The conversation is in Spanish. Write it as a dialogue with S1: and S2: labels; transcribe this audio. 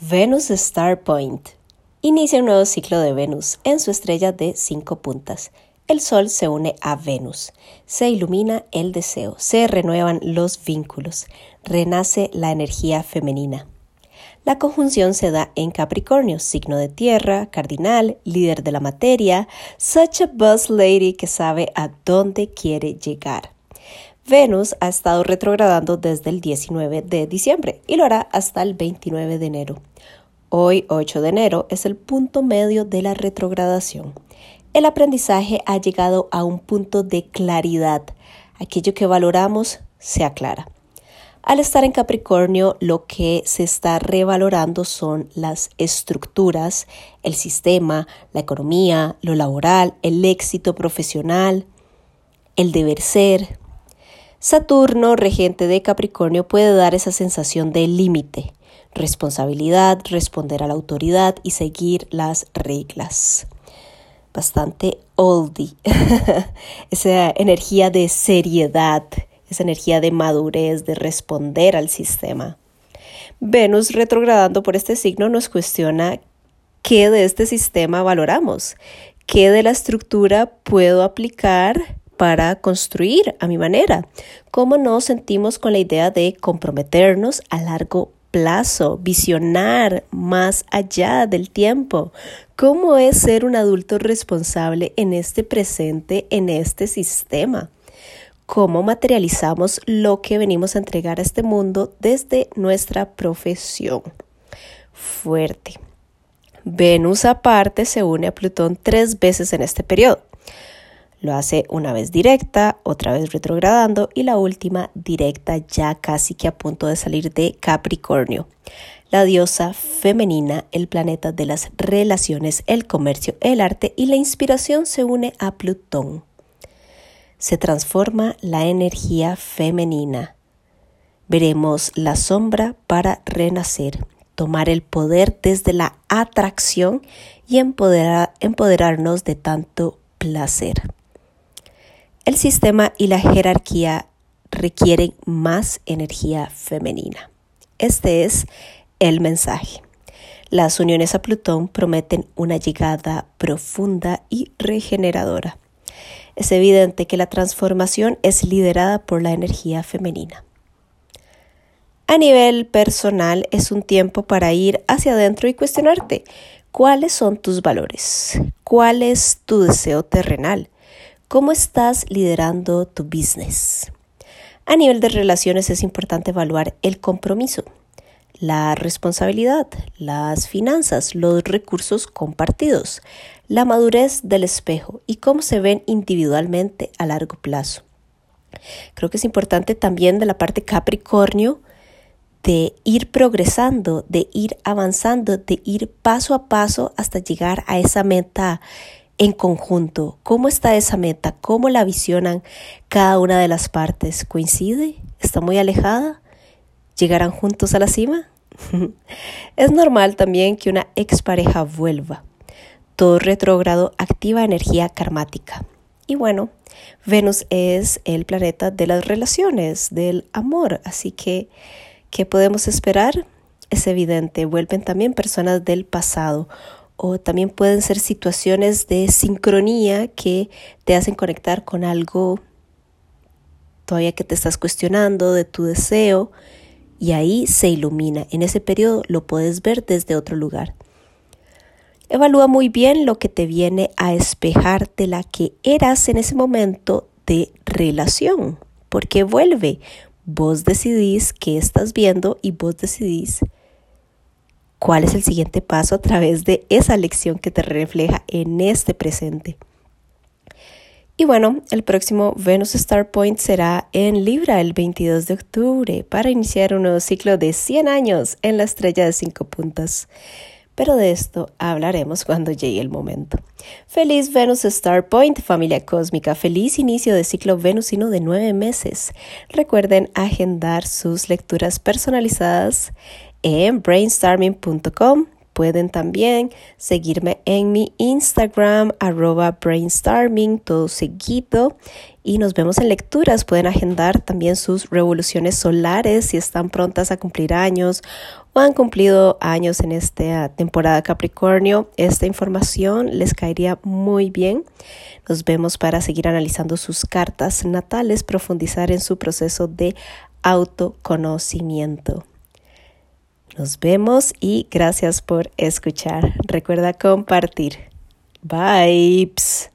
S1: Venus Star Point. Inicia un nuevo ciclo de Venus en su estrella de cinco puntas. El Sol se une a Venus, se ilumina el deseo, se renuevan los vínculos, renace la energía femenina. La conjunción se da en Capricornio, signo de tierra, cardinal, líder de la materia, such a buzz lady que sabe a dónde quiere llegar. Venus ha estado retrogradando desde el 19 de diciembre y lo hará hasta el 29 de enero. Hoy, 8 de enero, es el punto medio de la retrogradación. El aprendizaje ha llegado a un punto de claridad. Aquello que valoramos se aclara. Al estar en Capricornio, lo que se está revalorando son las estructuras, el sistema, la economía, lo laboral, el éxito profesional, el deber ser, Saturno, regente de Capricornio, puede dar esa sensación de límite, responsabilidad, responder a la autoridad y seguir las reglas. Bastante oldie. esa energía de seriedad, esa energía de madurez, de responder al sistema. Venus retrogradando por este signo nos cuestiona qué de este sistema valoramos, qué de la estructura puedo aplicar para construir a mi manera. ¿Cómo nos sentimos con la idea de comprometernos a largo plazo, visionar más allá del tiempo? ¿Cómo es ser un adulto responsable en este presente, en este sistema? ¿Cómo materializamos lo que venimos a entregar a este mundo desde nuestra profesión? Fuerte. Venus aparte se une a Plutón tres veces en este periodo. Lo hace una vez directa, otra vez retrogradando y la última directa ya casi que a punto de salir de Capricornio. La diosa femenina, el planeta de las relaciones, el comercio, el arte y la inspiración se une a Plutón. Se transforma la energía femenina. Veremos la sombra para renacer, tomar el poder desde la atracción y empoderarnos de tanto placer. El sistema y la jerarquía requieren más energía femenina. Este es el mensaje. Las uniones a Plutón prometen una llegada profunda y regeneradora. Es evidente que la transformación es liderada por la energía femenina. A nivel personal es un tiempo para ir hacia adentro y cuestionarte cuáles son tus valores, cuál es tu deseo terrenal, ¿Cómo estás liderando tu business? A nivel de relaciones es importante evaluar el compromiso, la responsabilidad, las finanzas, los recursos compartidos, la madurez del espejo y cómo se ven individualmente a largo plazo. Creo que es importante también de la parte Capricornio de ir progresando, de ir avanzando, de ir paso a paso hasta llegar a esa meta en conjunto? ¿Cómo está esa meta? ¿Cómo la visionan cada una de las partes? ¿Coincide? ¿Está muy alejada? ¿Llegarán juntos a la cima? es normal también que una expareja vuelva. Todo retrógrado activa energía karmática. Y bueno, Venus es el planeta de las relaciones, del amor, así que, ¿qué podemos esperar? Es evidente, vuelven también personas del pasado o también pueden ser situaciones de sincronía que te hacen conectar con algo todavía que te estás cuestionando de tu deseo y ahí se ilumina. En ese periodo lo puedes ver desde otro lugar. Evalúa muy bien lo que te viene a espejar de la que eras en ese momento de relación, porque vuelve. Vos decidís qué estás viendo y vos decidís cuál es el siguiente paso a través de esa lección que te refleja en este presente. Y bueno, el próximo Venus Star Point será en Libra el 22 de octubre para iniciar un nuevo ciclo de 100 años en la estrella de 5 puntas. Pero de esto hablaremos cuando llegue el momento. Feliz Venus Star Point, familia cósmica. Feliz inicio de ciclo venusino de 9 meses. Recuerden agendar sus lecturas personalizadas en brainstorming.com Pueden también seguirme en mi Instagram, arroba brainstorming, todo seguido. Y nos vemos en lecturas. Pueden agendar también sus revoluciones solares si están prontas a cumplir años o han cumplido años en esta temporada Capricornio. Esta información les caería muy bien. Nos vemos para seguir analizando sus cartas natales, profundizar en su proceso de autoconocimiento. Nos vemos y gracias por escuchar. Recuerda compartir. Vibes.